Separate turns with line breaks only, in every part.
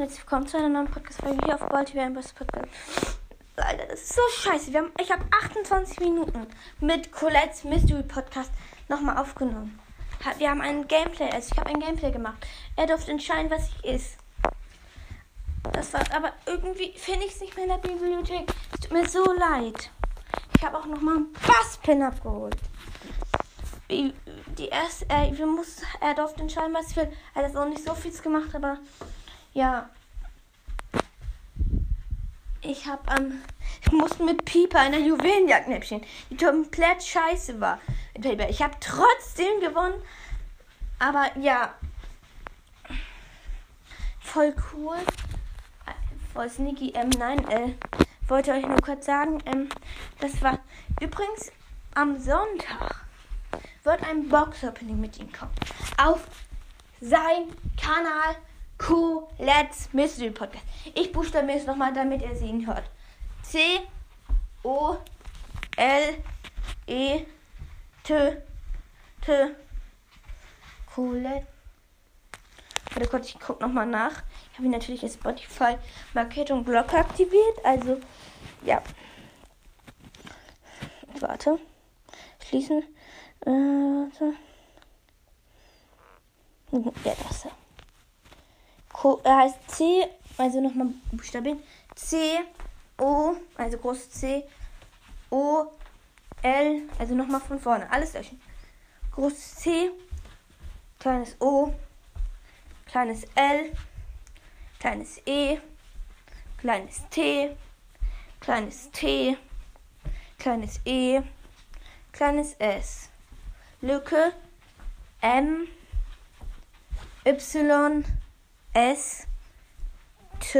Herzlich willkommen zu einer neuen Podcast-Folge hier auf Baltimore Ambers Podcast. Alter, das ist so scheiße. Wir haben, ich habe 28 Minuten mit Colette's Mystery Podcast nochmal aufgenommen. Wir haben ein Gameplay, also ich habe ein Gameplay gemacht. Er durfte entscheiden, was ich ist. Das war's, aber irgendwie finde ich es nicht mehr in der Bibliothek. Es tut mir so leid. Ich habe auch nochmal einen Basspin abgeholt. Die erste, äh, wir muss, er durfte entscheiden, was ich will. Er hat auch nicht so viel gemacht, aber ja. Ich habe am. Ähm, ich musste mit Pieper einer Juwelenjagdnäppchen, die komplett scheiße war. Ich habe trotzdem gewonnen. Aber ja. Voll cool. Voll sneaky. Ähm, nein, äh, wollte euch nur kurz sagen, ähm, das war übrigens am Sonntag wird ein Box-Opening mit ihm kommen. Auf sein Kanal Cool Let's Mystery Podcast. Ich buchstabiere es nochmal, damit ihr ihn hört. C O L E T T Coolette. Warte kurz, ich gucke nochmal nach. Ich habe natürlich jetzt Spotify Market und aktiviert. Also, ja. Warte. Schließen. Äh, warte. Ja, das. Er heißt C, also nochmal Buchstaben. C, O, also groß C, O, L, also nochmal von vorne. Alles löschen. Groß C, kleines O, kleines L, kleines E, kleines T, kleines T, kleines E, kleines S. Lücke M, Y, S T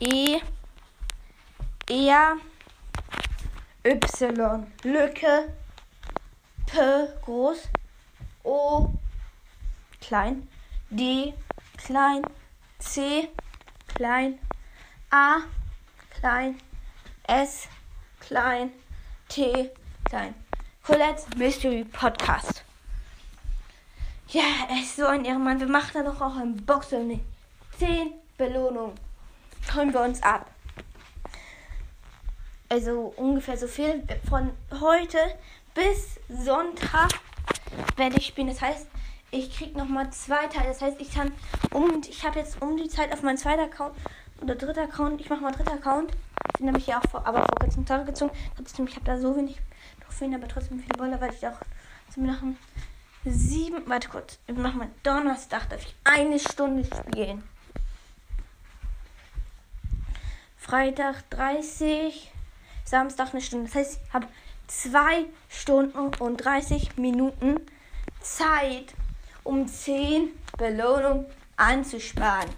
E R Y Lücke P groß O klein D klein C klein A klein S klein T klein Colette's Mystery Podcast. Ja, er ist so ein Ehrenmann. Wir machen da doch auch ein Boxen. 10 Belohnungen. Holen wir uns ab. Also ungefähr so viel. Von heute bis Sonntag werde ich spielen. Das heißt, ich krieg noch mal zwei Teile. Das heißt, ich kann um ich habe jetzt um die Zeit auf meinen zweiten Account oder dritter Account. Ich mache mal dritter Account. Den habe ich ja auch vor, aber vor kurzem Tage gezogen. Trotzdem, ich habe da so wenig Trophäen, aber trotzdem viele Boller, weil ich auch zum Lachen sieben. Warte kurz. Wir machen mal Donnerstag, darf ich eine Stunde spielen. Freitag 30. Samstag eine Stunde. Das heißt, ich habe zwei Stunden und 30 Minuten Zeit, um 10 Belohnungen anzusparen.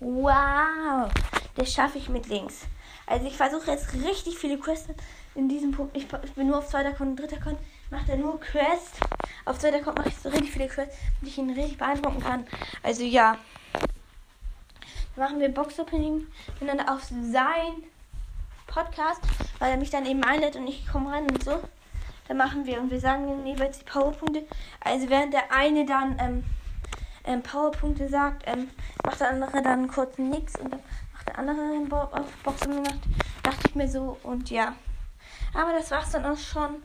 Wow! Das schaffe ich mit links. Also ich versuche jetzt richtig viele Quests in diesem Punkt. Ich, ich bin nur auf zweiter Account und dritter Account macht er nur Quest. Auf Twitter kommt ich so richtig viele Quests, die ich ihn richtig beeindrucken kann. Also ja. Dann machen wir Box Opening. Bin dann auf sein Podcast, weil er mich dann eben einlädt und ich komme rein und so. Dann machen wir und wir sagen jeweils die Powerpunkte. Also während der eine dann ähm, ähm, Powerpunkte sagt, ähm, macht der andere dann kurz nix und dann macht der andere Bo auf Box Opening macht. Dachte ich mir so und ja. Aber das war's dann auch schon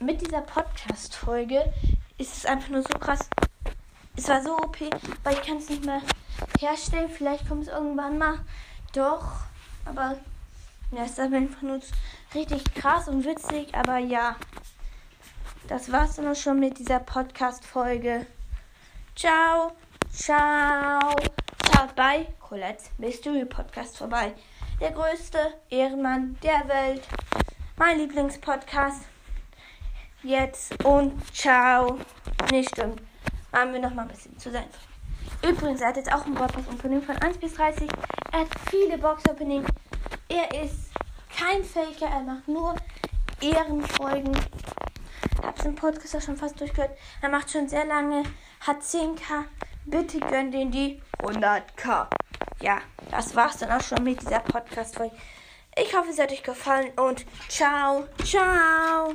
mit dieser Podcast-Folge ist es einfach nur so krass. Es war so OP, weil ich kann es nicht mehr herstellen. Vielleicht kommt es irgendwann mal. Doch. Aber ja, es ist einfach nur richtig krass und witzig. Aber ja. Das war's dann auch schon mit dieser Podcast-Folge. Ciao. Ciao. Schaut bei Colette's Mystery Podcast vorbei. Der größte Ehrenmann der Welt. Mein Lieblingspodcast jetzt und ciao. Nicht stimmt. Machen wir noch mal ein bisschen zu sein. Übrigens, er hat jetzt auch ein Box-Opening von 1 bis 30. Er hat viele Box-Opening. Er ist kein Faker, er macht nur Ehrenfolgen. Ich habe den Podcast auch schon fast durchgehört. Er macht schon sehr lange, hat 10k. Bitte gönnt ihn die 100k. Ja, das war's dann auch schon mit dieser Podcast-Folge. Ich hoffe, es hat euch gefallen und ciao, ciao.